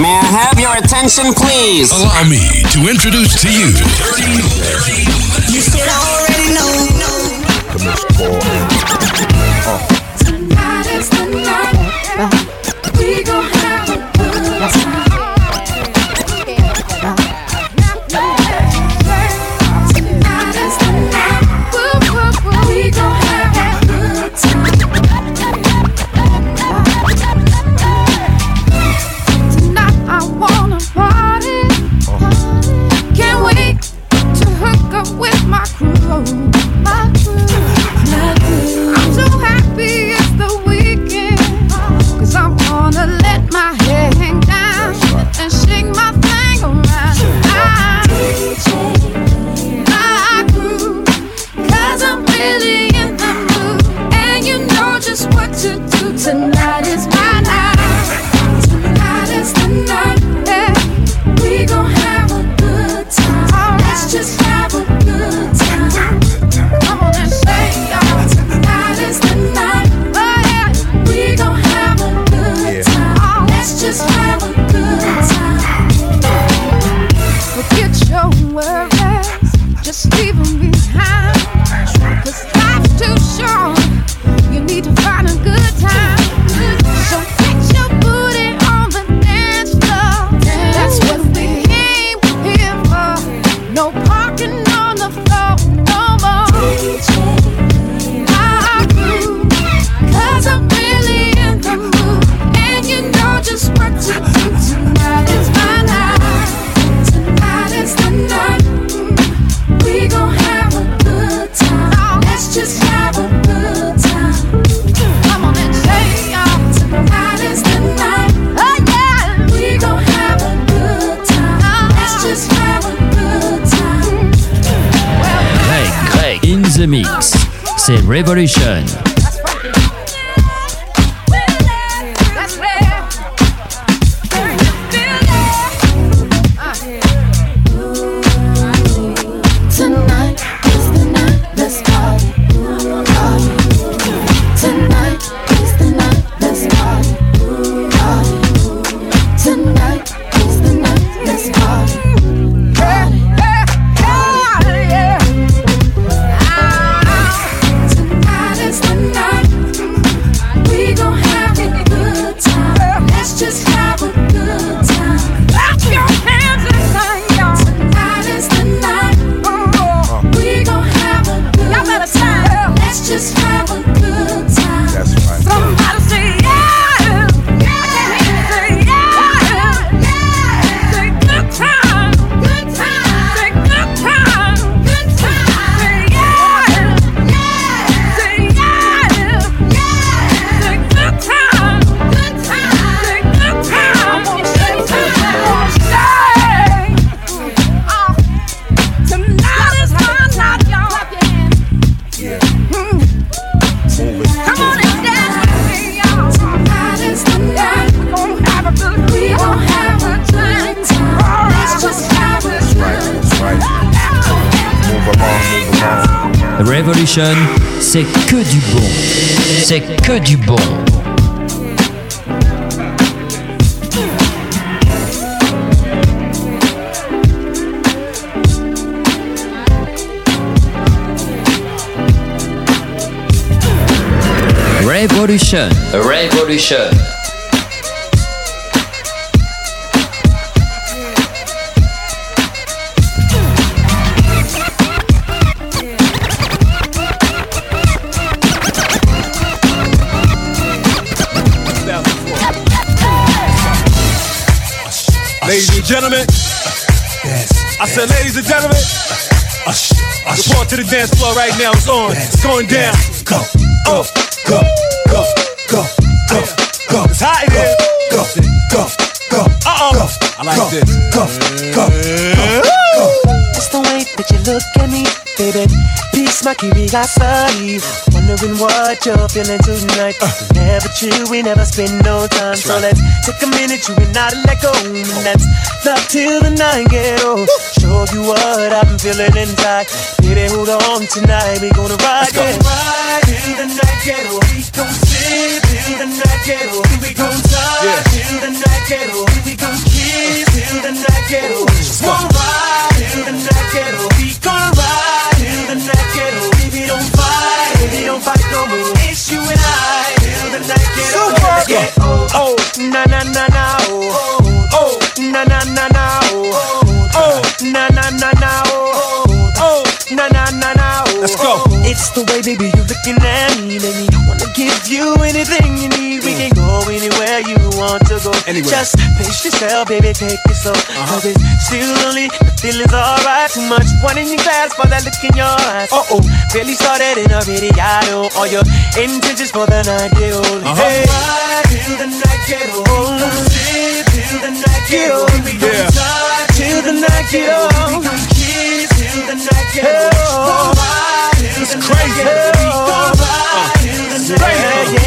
May I have your attention, please? Allow me to introduce to you. You should already know. Tonight is the night. We Revolution. Revolution, c'est que du bon. C'est que du bon. Revolution. Revolution. And gentlemen, I said, ladies and gentlemen, report to the dance floor right now. It's on. It's going down. Go, go, go, go, go, go, go. It's hot in here. Go, go, go. Uh oh. I like this. Go, go, go. Just the way that you look at me, baby. Peace, my curiosity. Wondering what you're feeling tonight. Uh. Never true, we never spend no time. So let's take a minute, you and I to let go. And that's love till the night get old. Show you what I'm feeling inside. Baby, hold on tonight, we gonna ride it. Ride till the night get old. We gon' sit till the night get old. We gon' talk till the night get old. We gon' kiss till the night get old. Gonna ride till the night get old. We gonna ride Na na na na Anywhere. Just pace yourself, baby, take it slow. Cause it's still only the feeling's alright. Too much one in your glass for that look in your eyes. Uh oh, barely started in. I know all your intentions for the night get old. Uh-huh. Hey, ride till the night get old. Live till the night get old. Yeah. touch till the night get old. Kiss till the night get old. Ride till the night crazy. get old.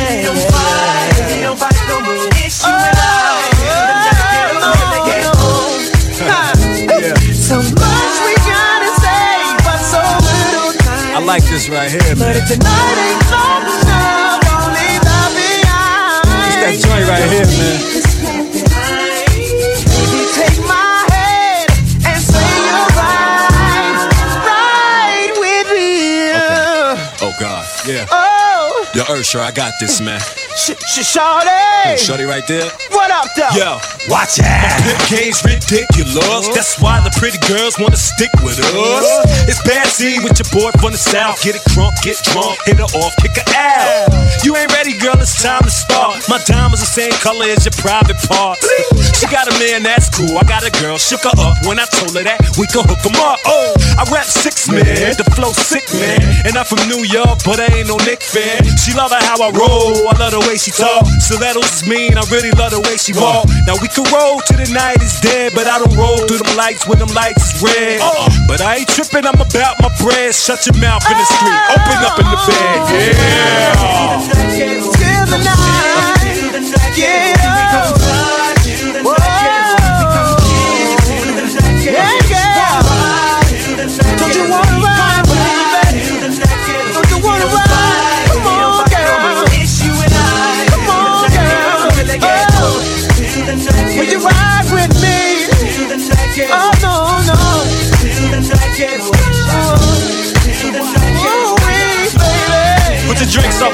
We gon' ride till the night crazy. get old. We don't fight, we don't fight no more. It's you and I till the night get old. Get old. Yeah. So much we gotta say, but so little time. I like this right here, But man. if tonight ain't long enough, don't leave the behind. That joint right here, man. Baby, take my hand and say you're right, right with me. Oh God. Yeah. Oh, Yo, Usher, I got this, man. Sh- sh- shawty, Shorty right there. what up, though? Yo, watch out. Pimp game's ridiculous. Uh-huh. That's why the pretty girls wanna stick with us. Uh-huh. It's bad with your boy from the south. Get it crunk, get drunk, hit her off, kick her out. You ain't ready, girl, it's time to start. My diamonds the same color as your private parts. She got a man, that's cool. I got a girl, shook her up when I told her that we could hook 'em up. Oh, I rap six man, the flow sick man. And I'm from New York, but I ain't no Knick fan. She love it how I roll, I love the way she talk. Stilettos mean, I really love the way she walk. Now we can roll till the night is dead, but I don't roll through them lights when them lights is red. Uh-uh. But I ain't tripping, I'm about my bread. Shut your mouth in the uh-uh. street, open up in the bed, yeah. Till the night, yeah.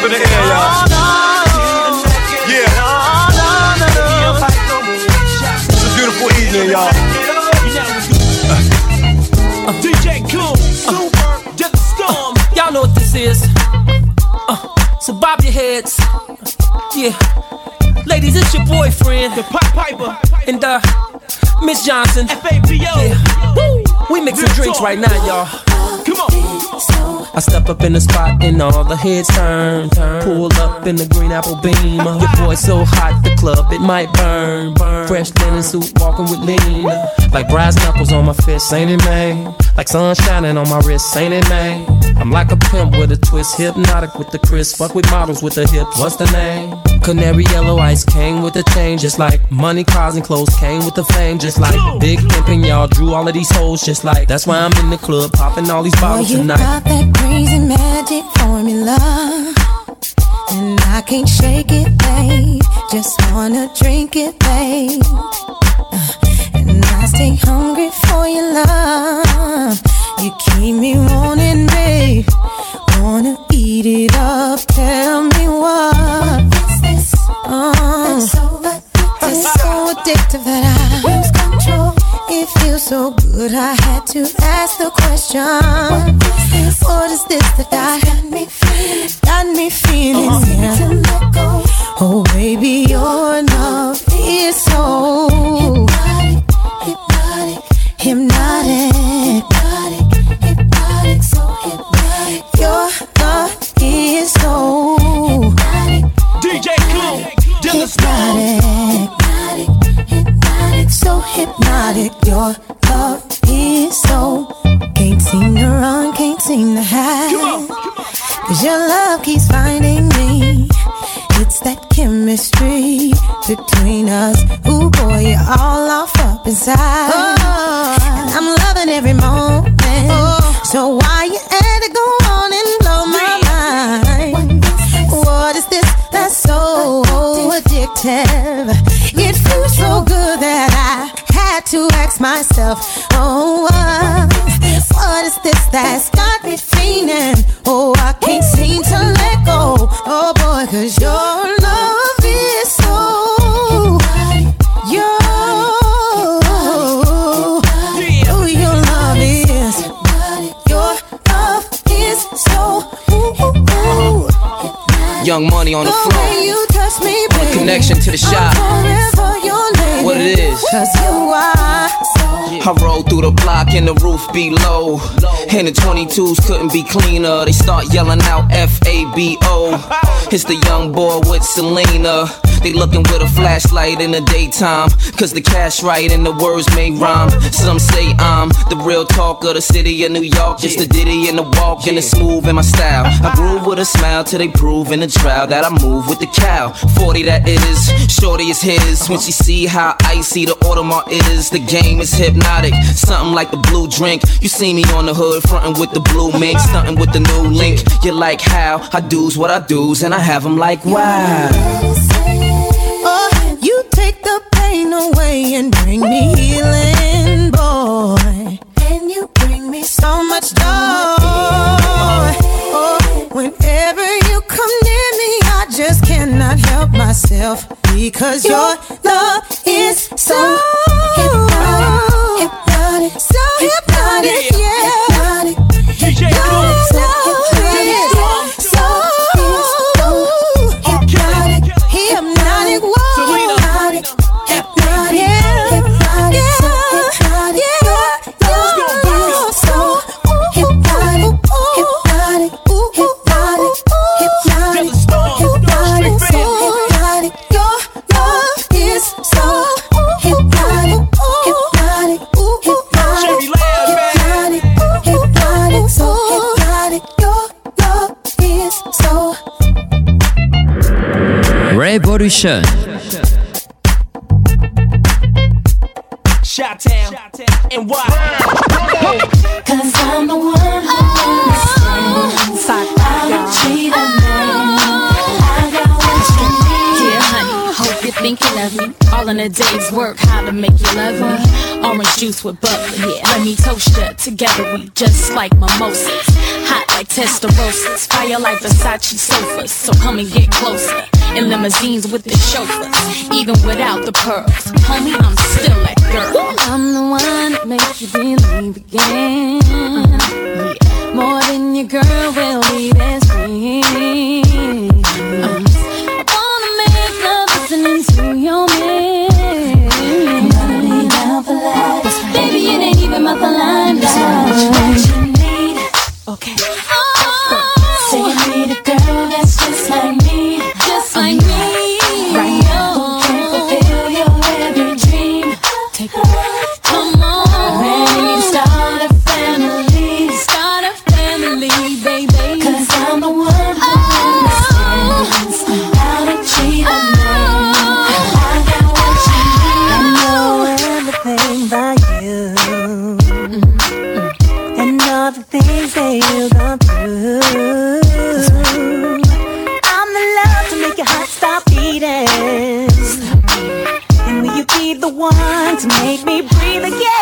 In the air, y'all. Yeah, it's a beautiful evening, y'all. DJ Clue, Super, Desert Storm. Y'all know what this is. Uh, so bob your heads. Yeah. Ladies, it's your boyfriend. The Pied Piper. And uh, Miss Johnson. FABO. Yeah. Woo. We mixing drinks right now, y'all. Come on. I step up in the spot and all the heads turn. Pull up in the green apple beam. Your boy so hot, the club it might burn. Fresh linen suit, walking with lean. Like brass knuckles on my fist, ain't it, man? Like sun shining on my wrist, ain't it, man? I'm like a pimp with a twist, hypnotic with the crisp. Fuck with models with the hips, what's the name? Canary yellow ice came with the change, just like money, cars, and clothes came with the fame, just like big pimpin'. Y'all drew all of these hoes, just like that's why I'm in the club popping all these Boy, you tonight. got that crazy magic formula. And I can't shake it, babe. Just wanna drink it, babe. And I stay hungry for your love. You keep me wanting, babe. Wanna eat it up. Tell me what. is this? Oh, it's so addictive that I lose control. It feels so good, I had to ask the question. What is this that I got me feeling? Got me feeling. Oh, yeah. Oh, baby, your love is so hypnotic, hypnotic, hypnotic, hypnotic, so hypnotic. Your love is so DJ Clue, Get the Storm. hypnotic, hypnotic, so hypnotic. Your love is so can't seem to run, can't seem to hide. Cause your love keeps finding me. It's that chemistry between us. Ooh, boy, you're all off up inside. And I'm loving every moment. So why you had to go on and blow my mind? What is this so addictive? It feels so good that I had to ask myself, oh, what, what is this that's got me feeling? Oh, I can't seem to let go. Oh boy, cause your love Young money on the the floor. way you touch me, baby. connection to the shop. I'm forever your lady. What it is. Cause you are. I roll through the block and the roof be low. And the 22s couldn't be cleaner. They start yelling out F A B O. It's the young boy with Syleena. They looking with a flashlight in the daytime. Cause the cash right and the words may rhyme. Some say I'm the real talk of the city of New York. Just a ditty and a walk and a smooth in my style. I groove with a smile till they prove in the trial that I move with the cow. 40 that is, shorty is his. When she see how icy the Audemars is, the game is hypnotic. Something like the blue drink. You see me on the hood, frontin' with the blue mink, stunting with the new link. You like how I do's what I do's, and I have them like wow. You take the pain away and bring me healing, boy. And you bring me so much joy. Oh, whenever you come near me, I just cannot help myself because your love is so hypnotic, hypnotic, so hypnotic, yeah. Revolution. Shot Town and why? All in a day's work, how to make you love me. Orange juice with bubbly, yeah. Let me toast ya. Together we just like mimosas. Hot like testarossas. Fire like Versace sofas. So come and get closer. In limousines with the chauffeurs. Even without the pearls. Homie, I'm still that girl. I'm the one that makes you believe again. Yeah. More than your girl will be best friend. Make me breathe again,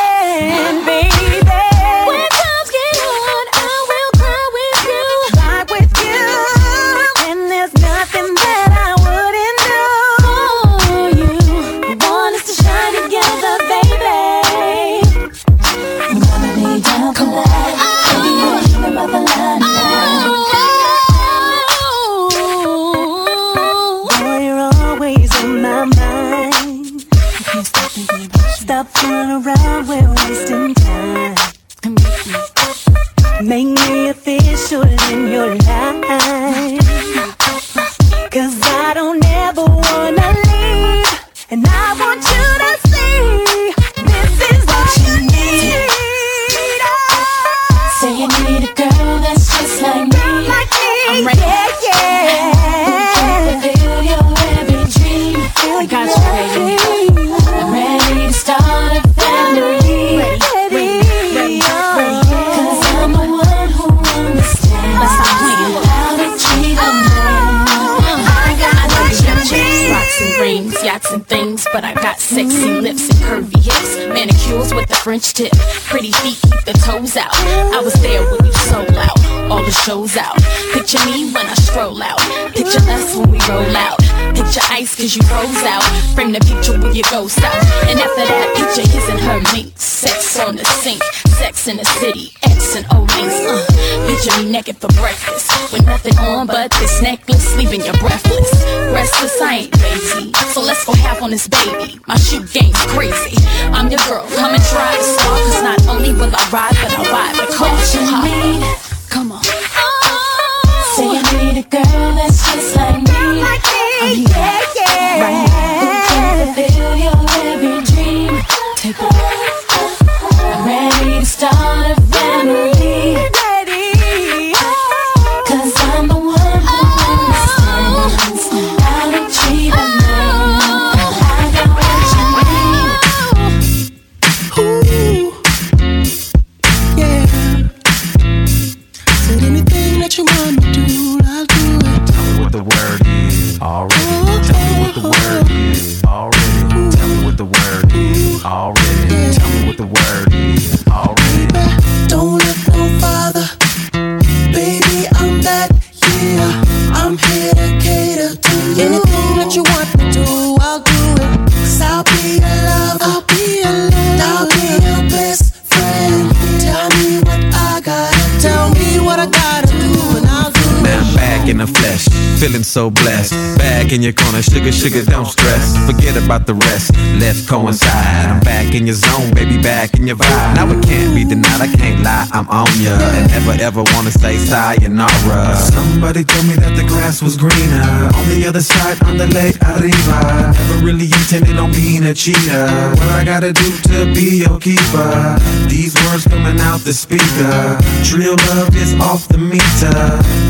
About the rest, let's coincide. I'm back in your zone, baby, back in your vibe. Now it can't be denied, I can't lie, I'm on ya. And never ever wanna say sayonara. Somebody told me that the grass was greener on the other side, on the lake arriba. Never really intended on being a cheater. What I gotta do to be your keeper? These words coming out the speaker. Real love is off the meter.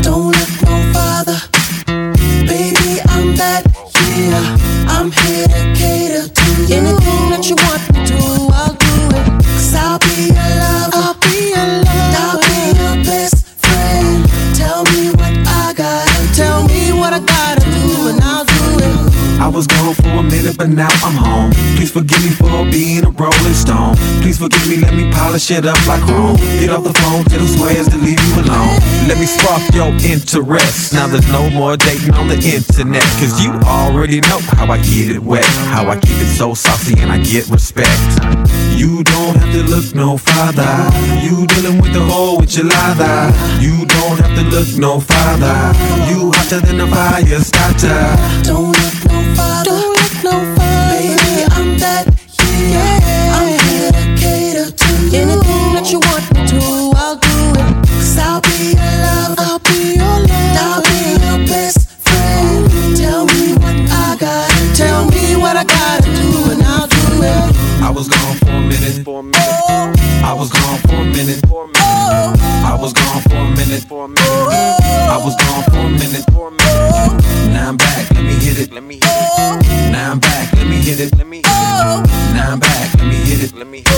Don't look no farther. Baby, I'm that, yeah. I'm here to cater to you. Anything that you want but now I'm home. Please forgive me for being a rolling stone. Please forgive me, let me polish it up like chrome. Get off the phone, tell them squares to leave you alone. Let me spark your interest. Now there's no more dating on the internet. Cause you already know how I get it wet. How I keep it so saucy and I get respect. You don't have to look no farther. You dealing with the whole with your lather. You don't have to look no farther. You hotter than a fire starter. Don't look no farther. Was gone for a minute. For a minute. I was gone for a minute. I was gone for a minute. I was gone for a minute. Now I'm back. Let me hit it. Let me hit it. Now I'm back. Let me hit it. Let me hit it. Now I'm back. Let me hit it. Let me hit it.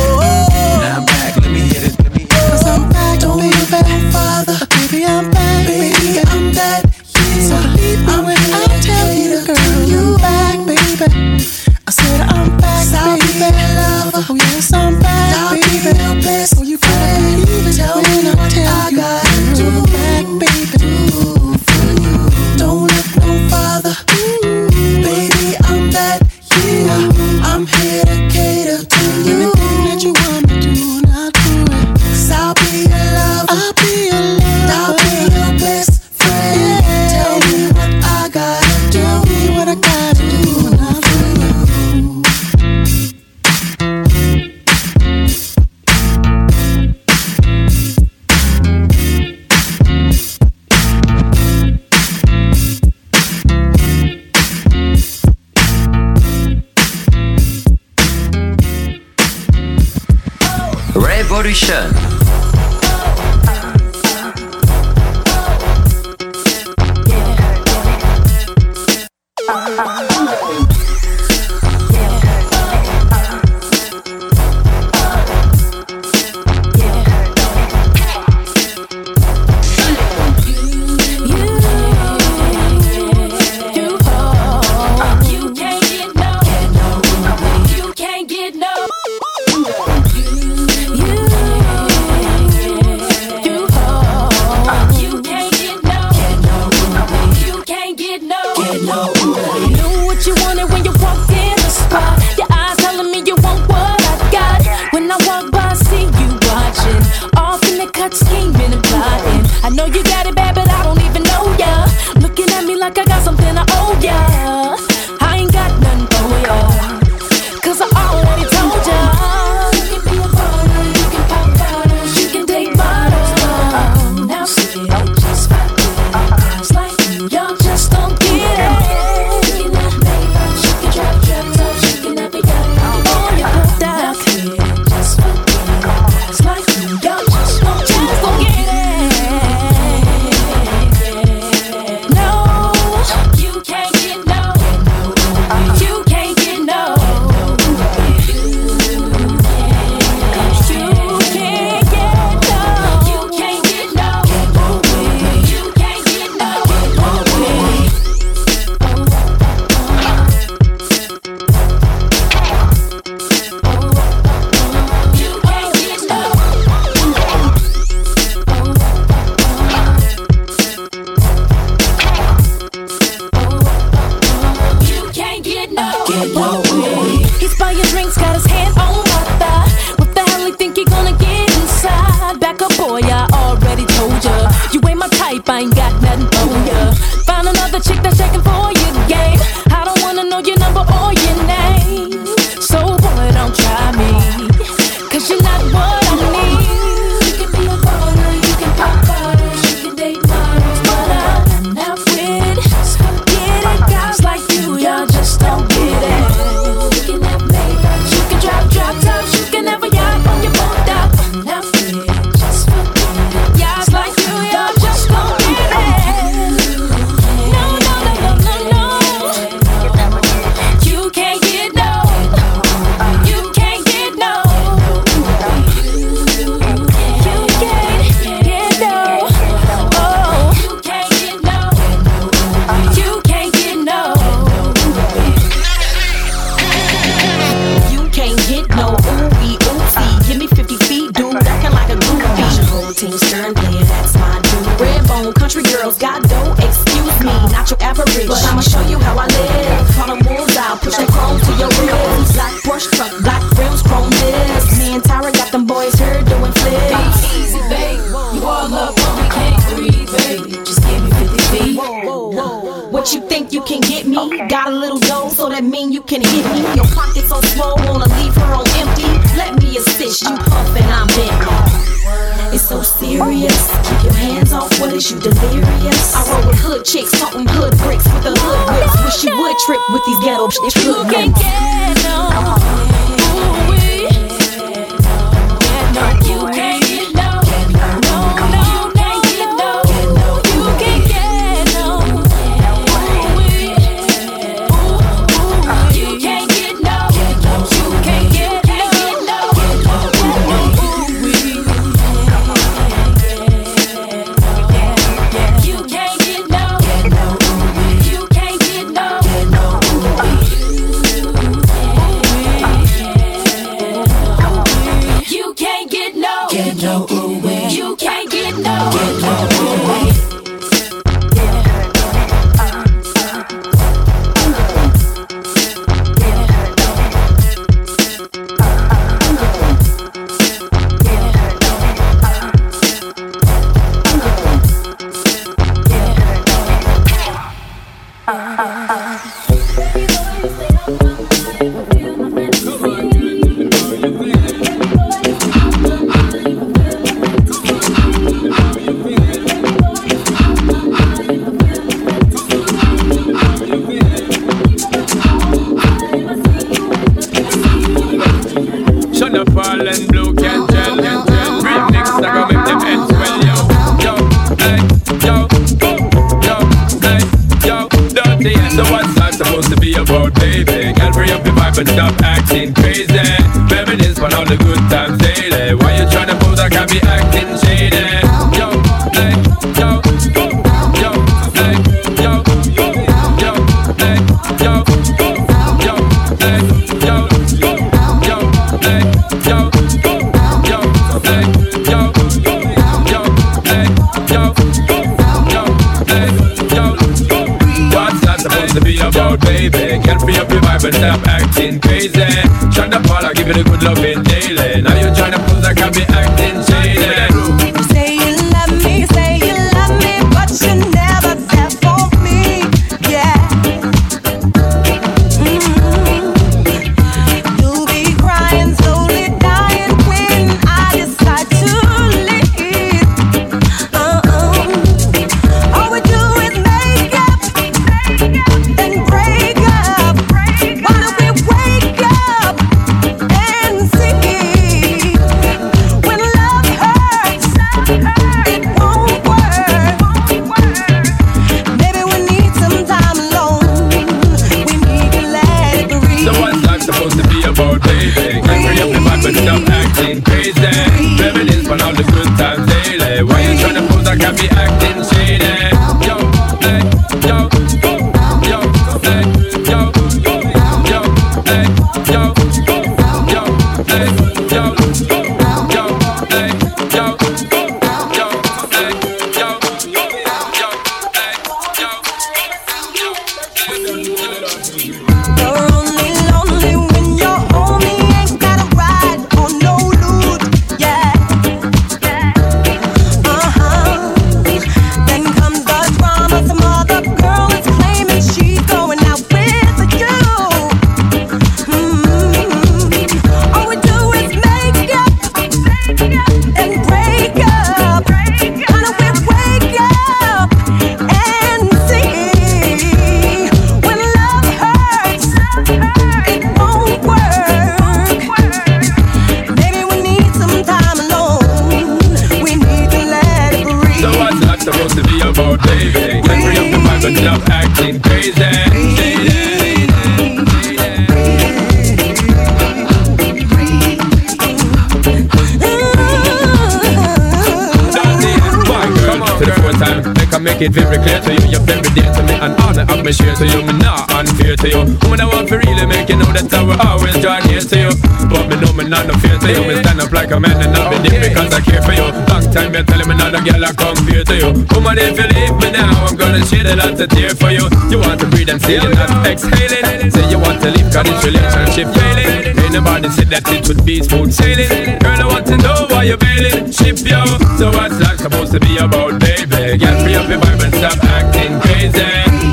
time make it very clear to you. You're very dear to me and honor of me share to you. Me not unfair to you. Woman, I want to really make you know that I will always draw near to you. But me know me not no fear to you. Me stand up like a man and I'll be there because I care for you. Long time you telling me not a girl I compare to you. Woman, if you leave me now I'm gonna shed a lot of tears for you. You want to breathe and still you're not exhaling. Say you want to leave cause this relationship failing. Ain't nobody said that it would be smooth sailing. Girl, I want to know why you're bailing. Ship yo. So what's that supposed to be about, baby? Get free up your be vibrant, stop acting crazy.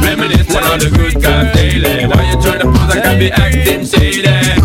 Reminisce on all the good times daily. Why you tryna pose like I be acting shady?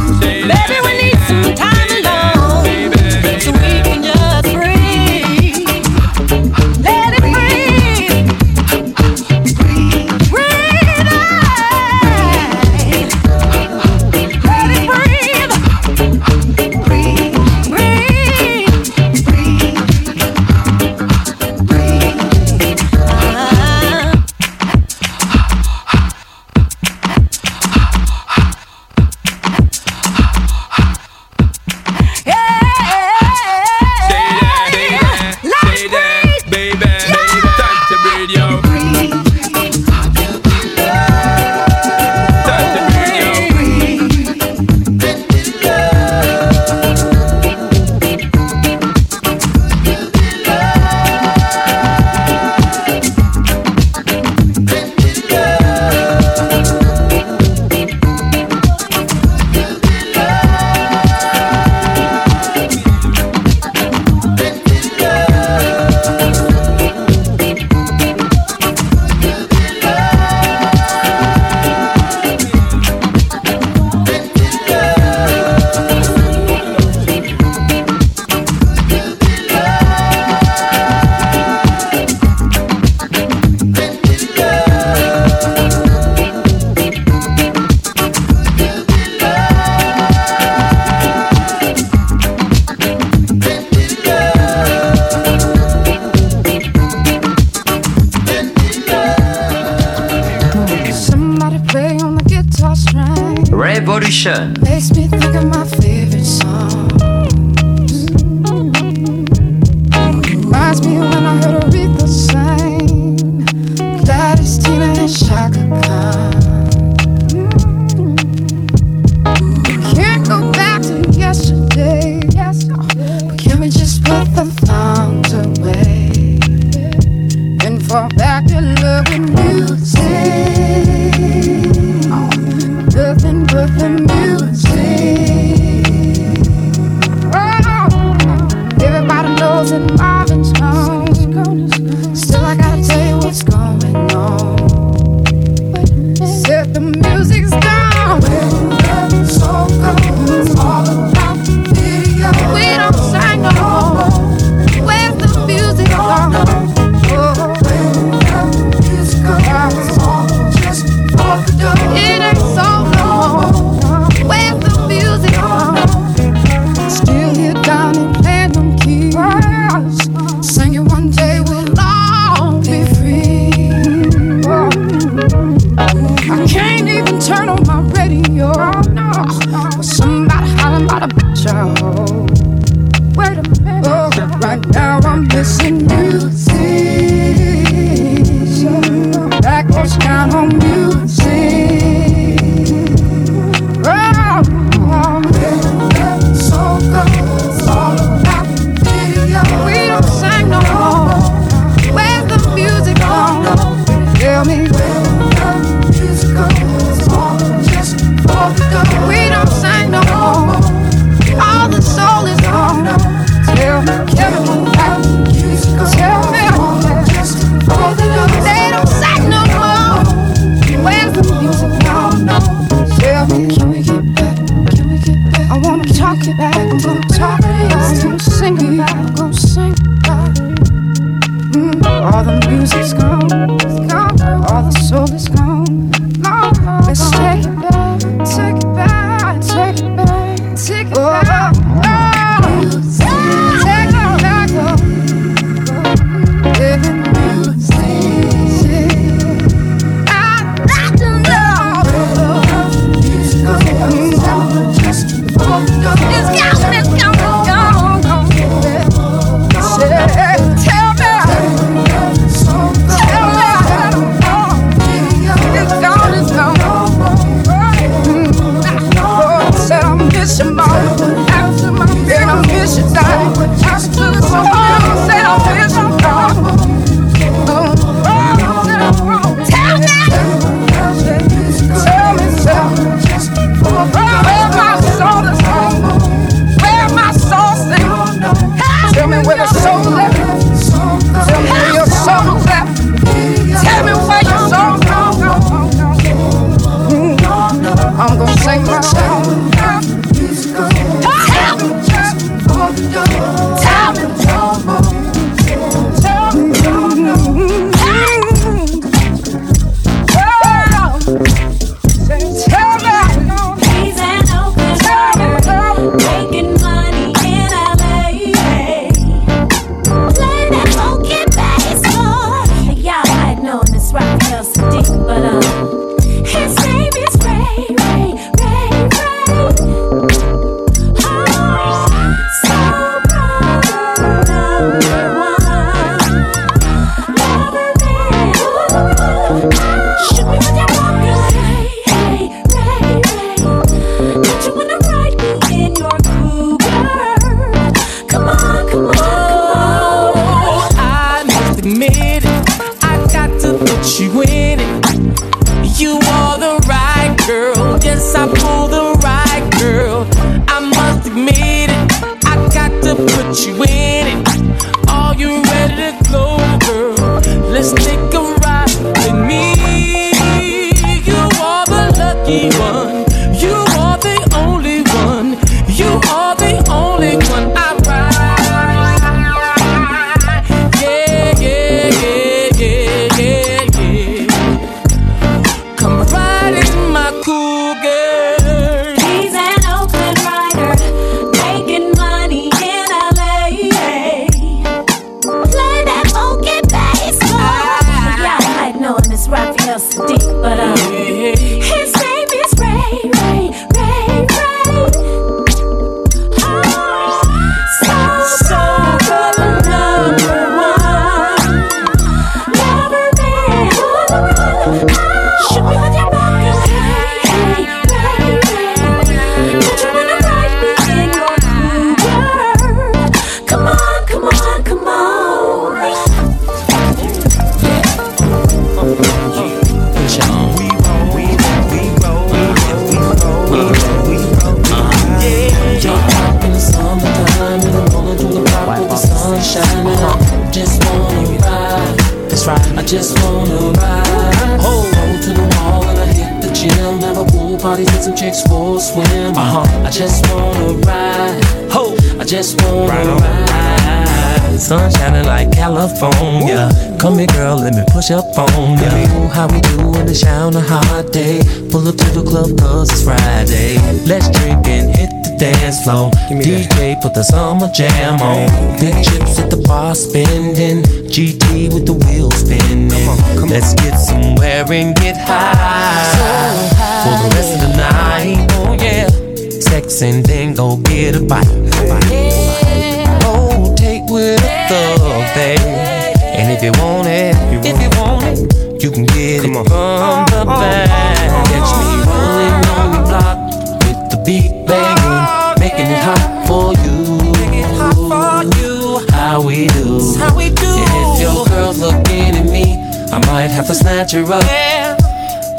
equivoco. Come here, girl, let me push up on ya. Ooh, how we do in the shower on a hot day. Pull up to the club, cause it's Friday. Let's drink and hit the dance floor. DJ, put the summer jam on. Big chips at the bar spending. GT with the wheels spinning. Let's get somewhere and get high. For the rest of the night, oh yeah. Sex and then go get a bite. Oh, if you want it, if you want it, you can get it from the back. Catch me rolling on the block with the beat banging, making it hot for you. How we do? How we do? And if your girl's looking at me, I might have to snatch her up Yeah.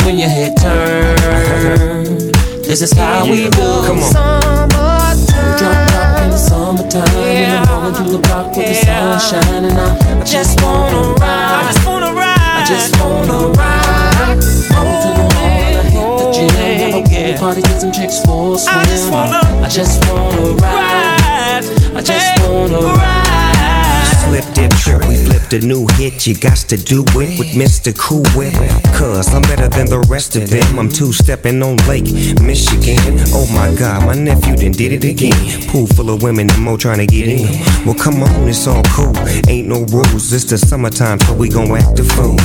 when your head turn. This is how we do. Come on. Summertime. Drop top in the summertime. Yeah. Rolling through the block with the sun shining out. I just wanna ride. I just wanna ride. I just wanna ride. Roll to the mall I hit the gym. Have a pool party, get some chicks for a swim. I just wanna, I just wanna ride. I just wanna ride. Slip dip trip, we flipped a new hit. You got to do it with Mr. Cool Whip. Cause I'm better than the rest of them. I'm two stepping on Lake Michigan. Oh my god, my nephew done did it again. Pool full of women and more trying to get in. Well, come on, it's all cool. Ain't no rules, it's the summertime, so we gon' act a fool.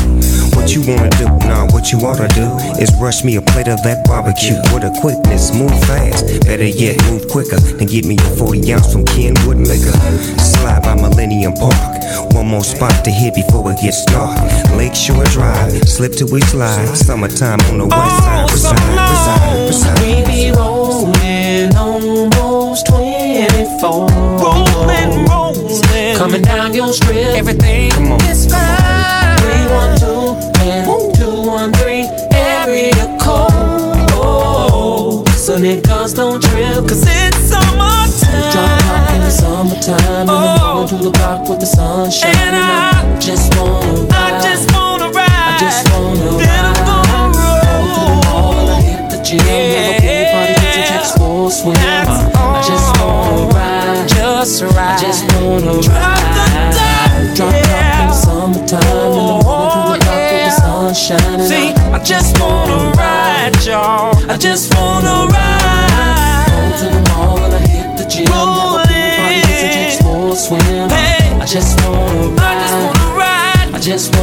What you wanna do? Nah, what you oughta do is rush me a plate of that barbecue with a quickness. Move fast, better yet, move quicker. Then get me a 40 ounce from Kenwood Liquor. Slide by Millennium Park. One more spot to hit before it gets dark. Lakeshore Drive, slip to we slide. Summertime on the west side. Oh, reside, reside, reside. We be rolling almost 24. Rolling, rolling. Coming down your strip. Everything is fine. Just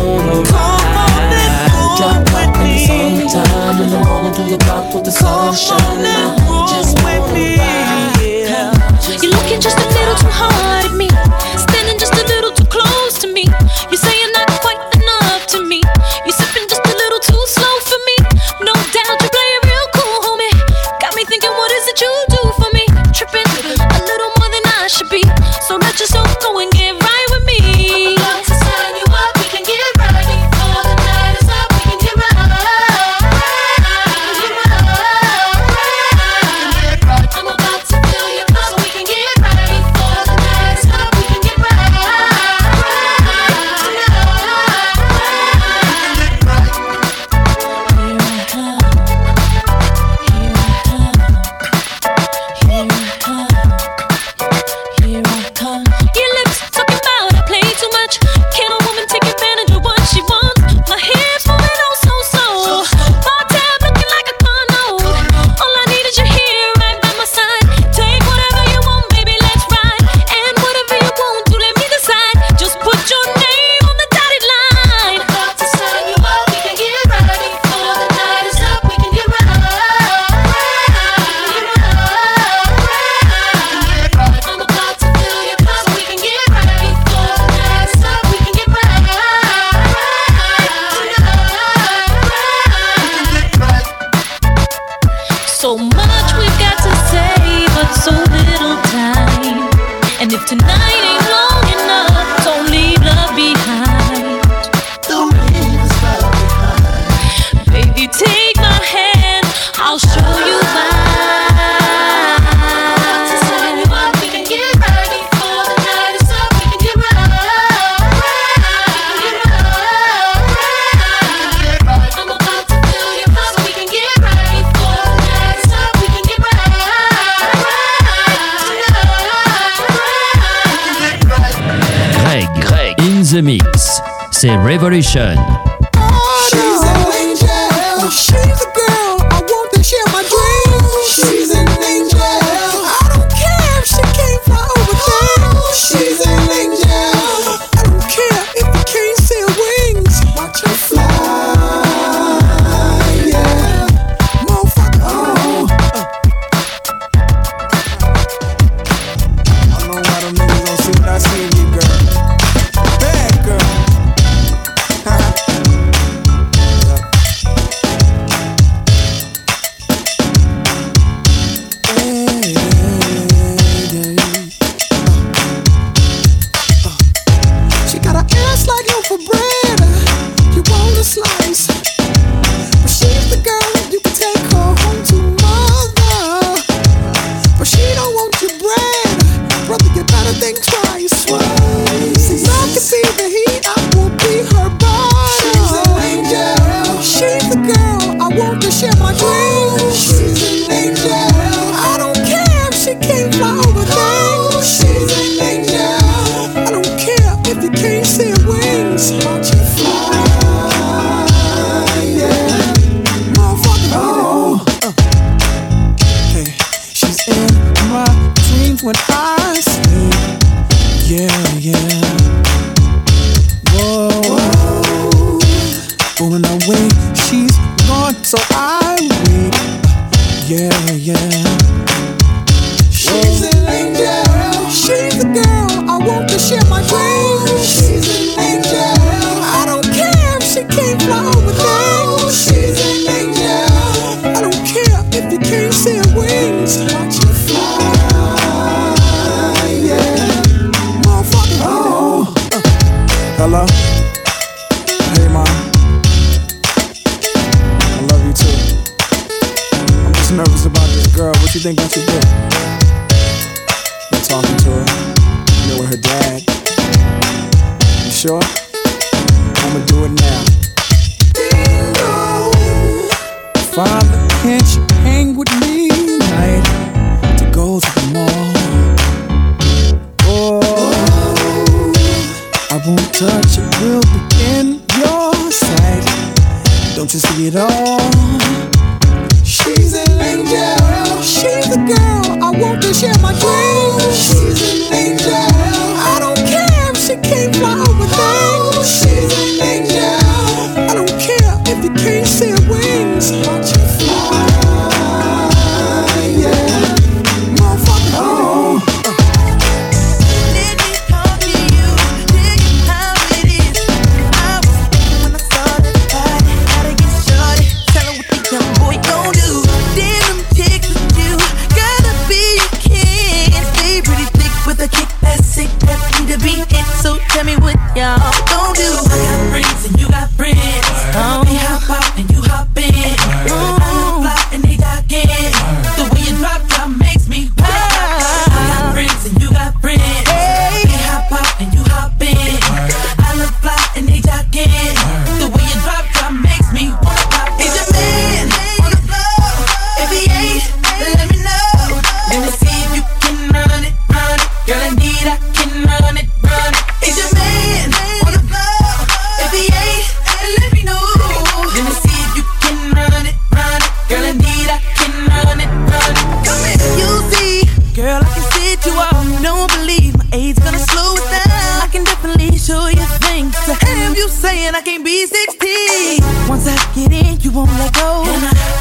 and I can't be 16. Once I get in, you won't let go. I,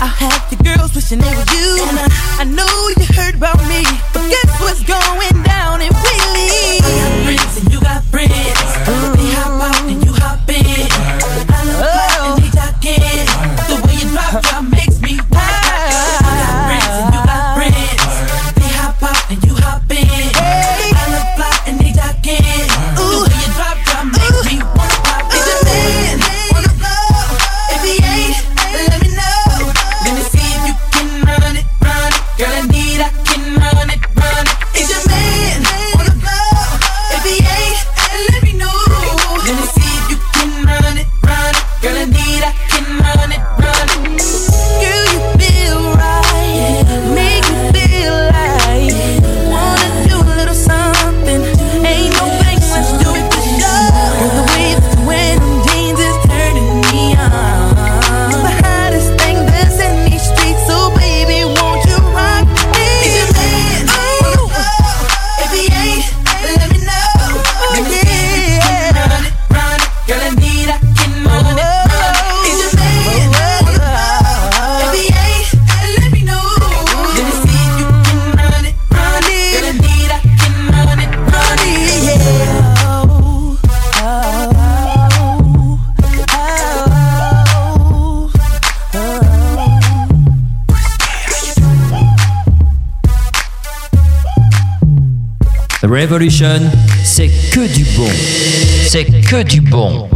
will have the girls wishing they were you. C'est que du bon. C'est que du bon.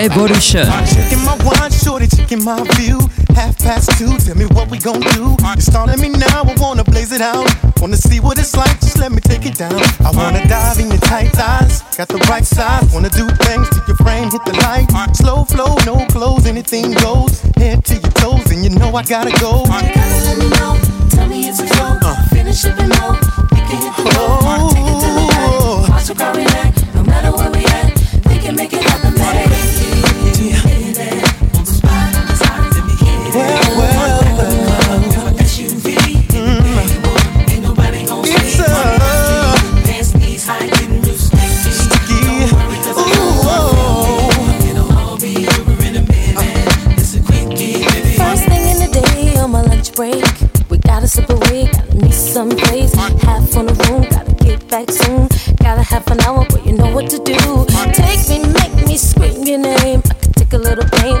Revolution. Checking my wine, shorty, checking my view. Half past two, tell me what we gon' do. It's starting me now, I wanna blaze it out. Wanna see what it's like, just let me take it down. I wanna dive in your tight thighs, got the right size. Wanna do things to your frame, hit the light. Slow flow, no clothes, anything goes. Head to your toes, and you know I gotta go. You gotta let me know, tell me it's a show. Uh. Finish up and low, we can hit the road. Take oh. it to the night, watch the crowd react, no matter where we are. back soon. Gotta half an hour, but you know what to do. Take me, make me scream your name. I could take a little pain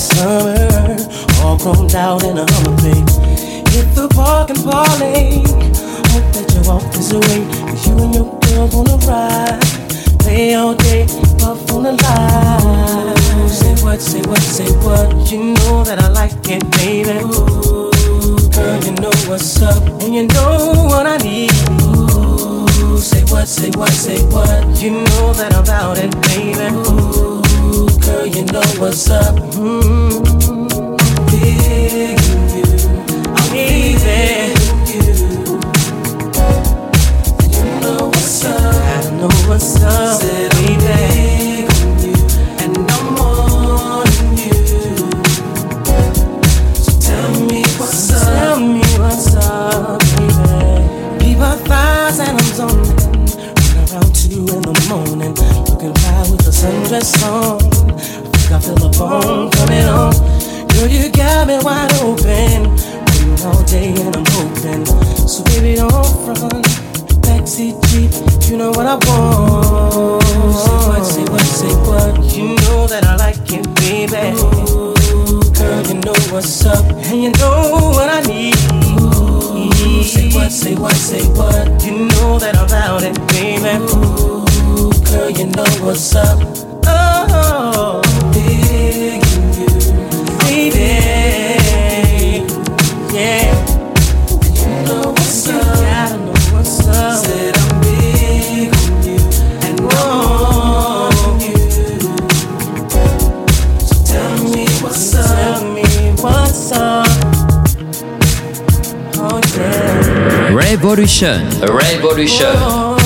summer, all grown out in a Hummer plate. Hit the park and parlay. Hope that you walk this away. Cause you and your girl wanna ride. Play all day, puff on the line. Say what, say what, say what. You know that I like it, baby. Ooh, girl, you know what's up. And you know what I need. Ooh, say what, say what, say what. You know that I'm about it, baby. Ooh, girl, you know what's up. Mm-hmm. Big you, I'm easy. You know what's up. I know what's up, baby. And I'm on you. So tell me what's up. Tell me what's up, baby. Leave our thighs and I'm zoning. Run around two in the morning. Looking fly with the sundress on. Feel a bone coming on. Girl, you got me wide open. Waiting all day and I'm hoping. So baby, don't run. Backseat Jeep, you know what I want. Say what, say what, say what. You know that I like it, baby. Ooh, Girl, you know what's up, and you know what I need. Ooh, say what, say what, say what. You know that I'm about it, baby. Ooh, girl, you know what's up. Oh, big you, baby. Yeah. You know what's up. Gotta know what's up. Said I'm big on you and want you. So tell me what's up. Tell me what's up. Oh yeah. Revolution. Revolution.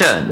action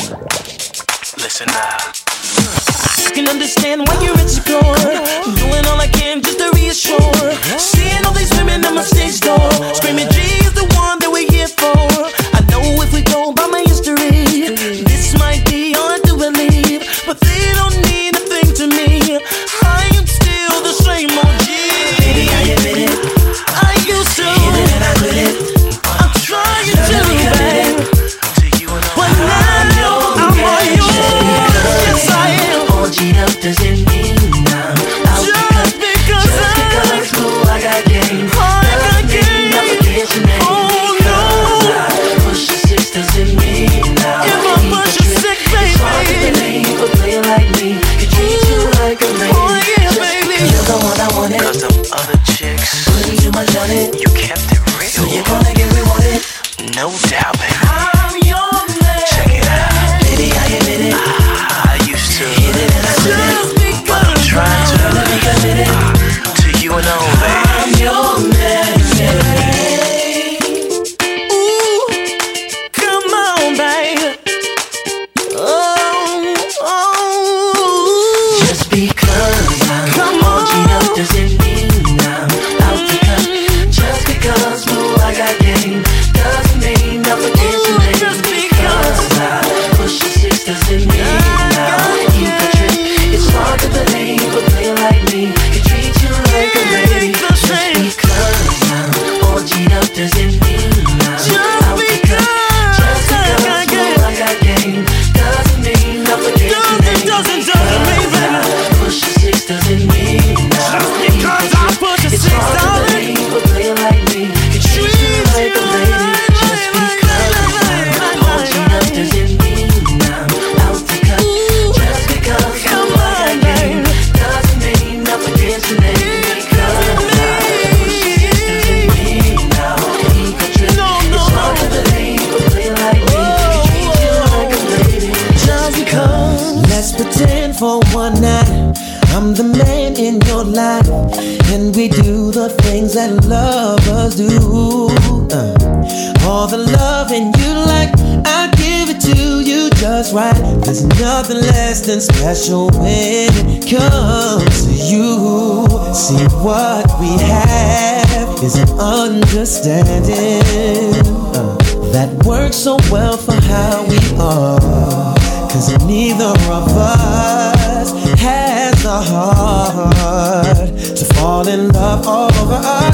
falling in love all over us.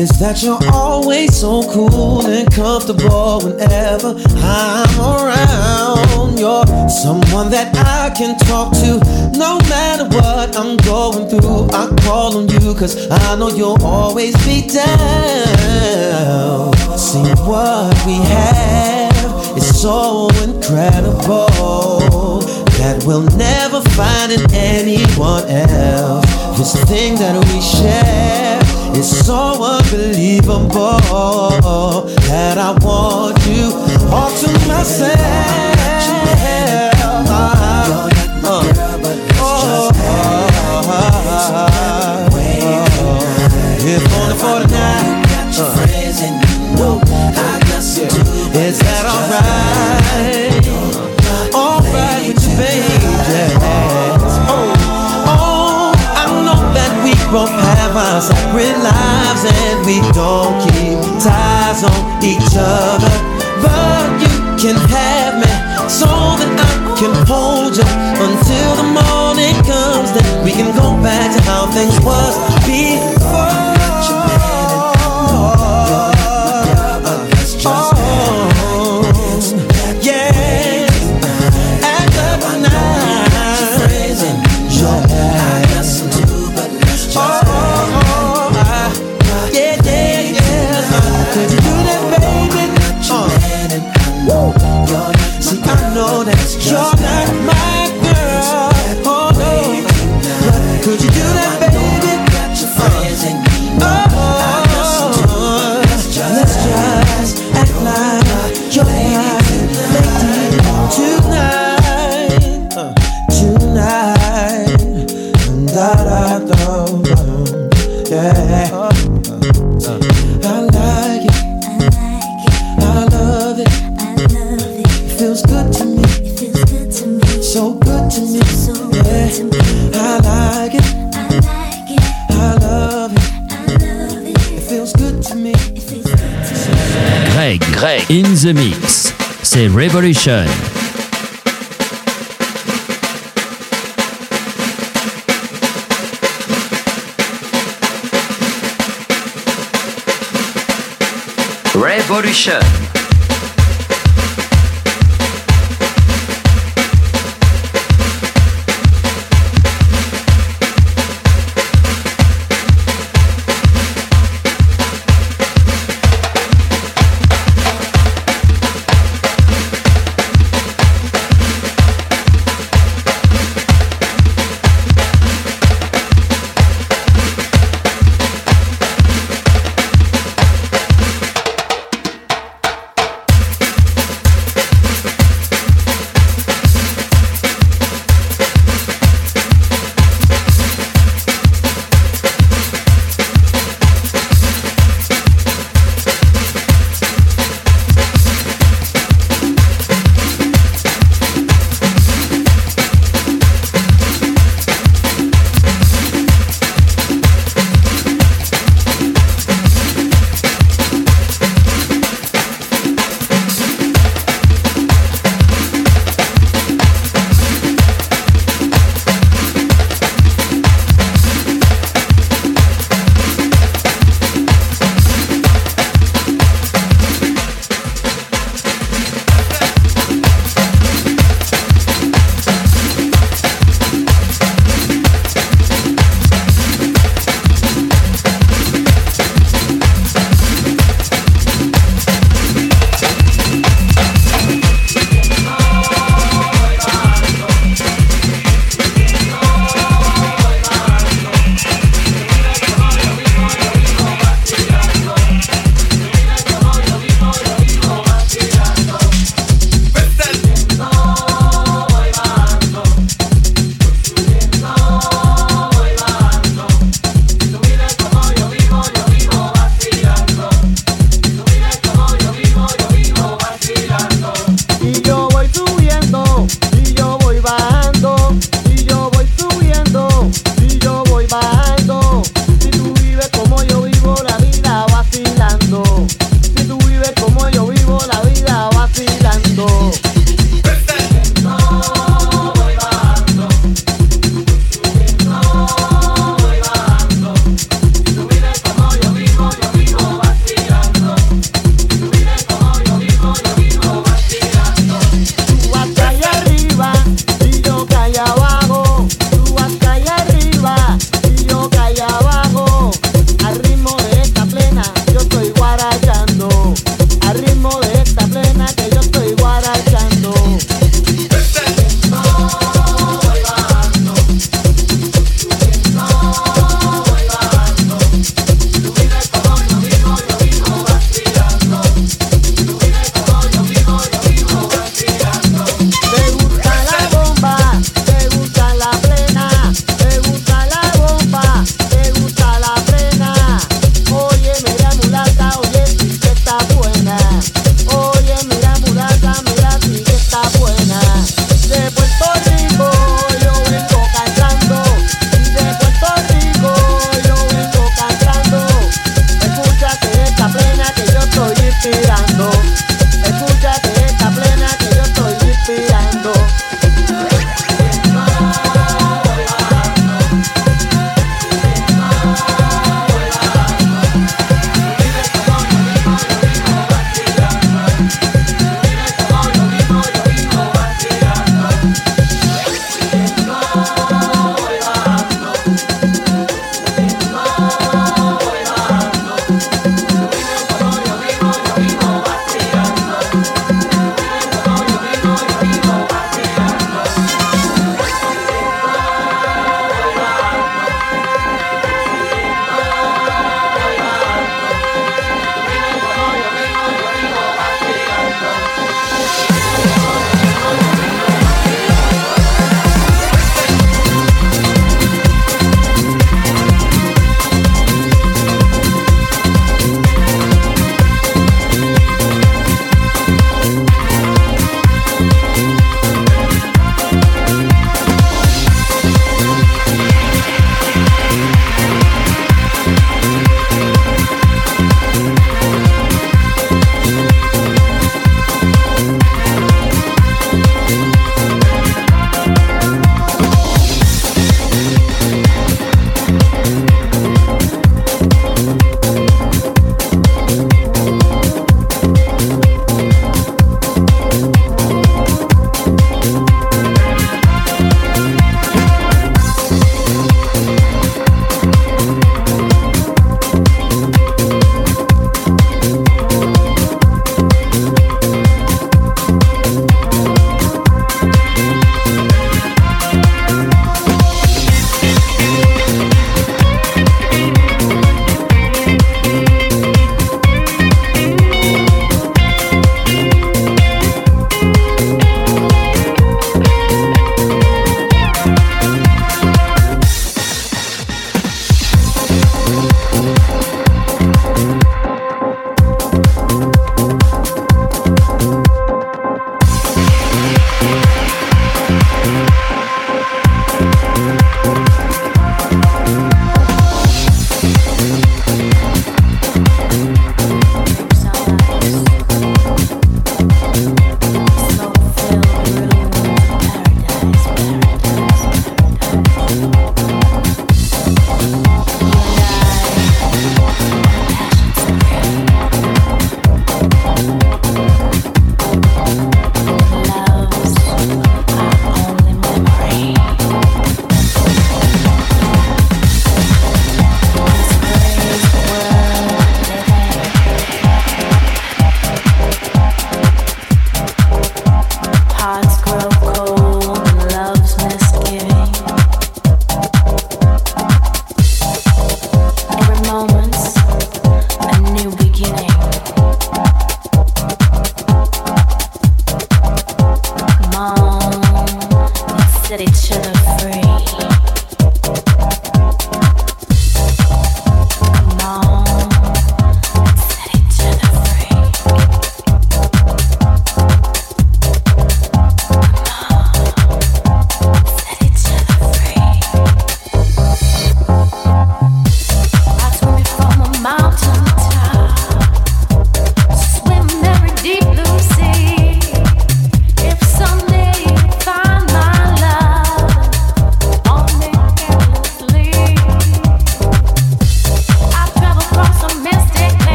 Is that you're always so cool and comfortable whenever I'm around. You're someone that I can talk to no matter what I'm going through. I call on you cause I know you'll always be down. See what we have is so incredible that we'll never find in anyone else. This thing that we share it's so unbelievable that I want you all to myself. Oh, oh, oh, oh, if only for the our separate lives and we don't keep ties on each other. But you can have me so that I can hold you until the morning comes. Then we can go back to how things was before. The mix. C'est Revolution. Revolution.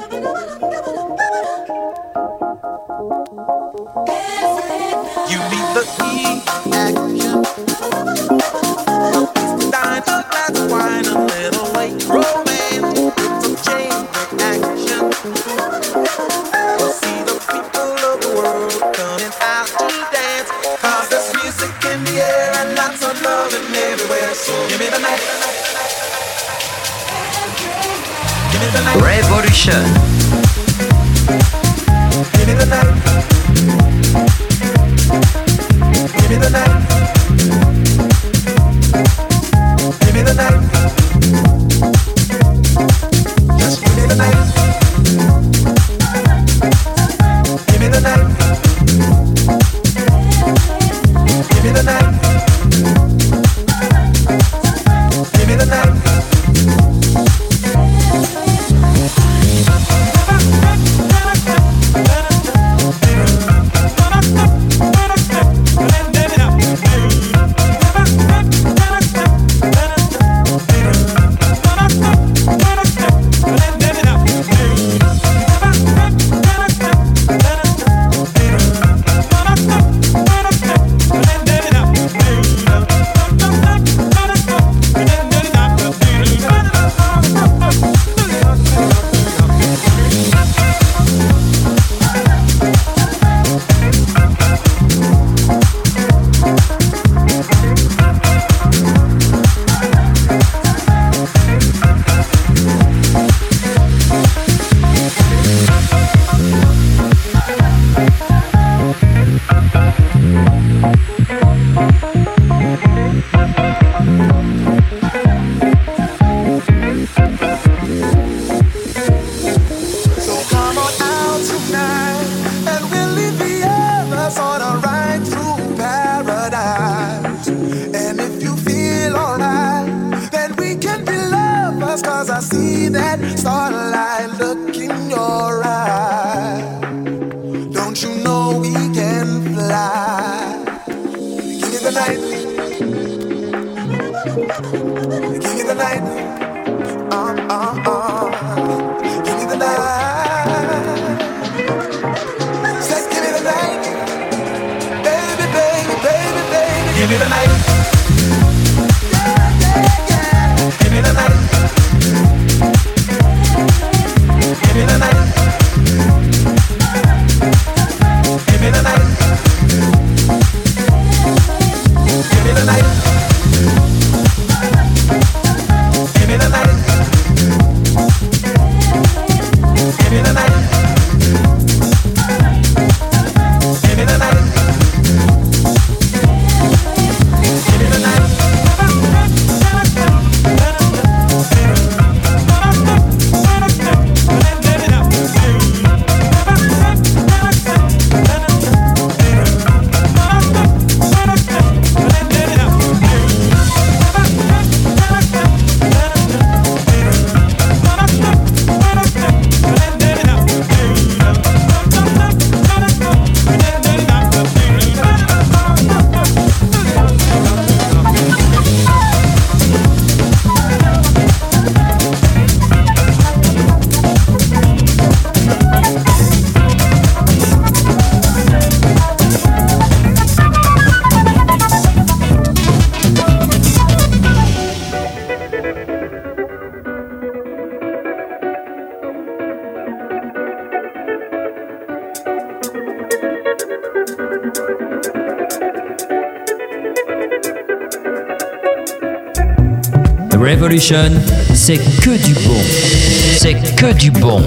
You beat the E action. Sure. C'est que du bon. C'est que du bon.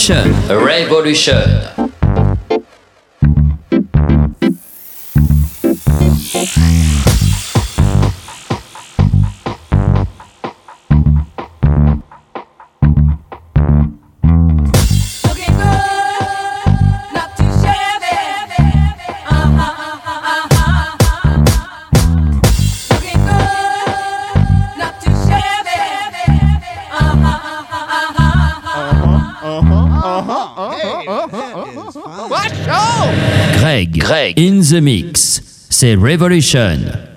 Revolution. Revolution. The mix. C'est Revolution.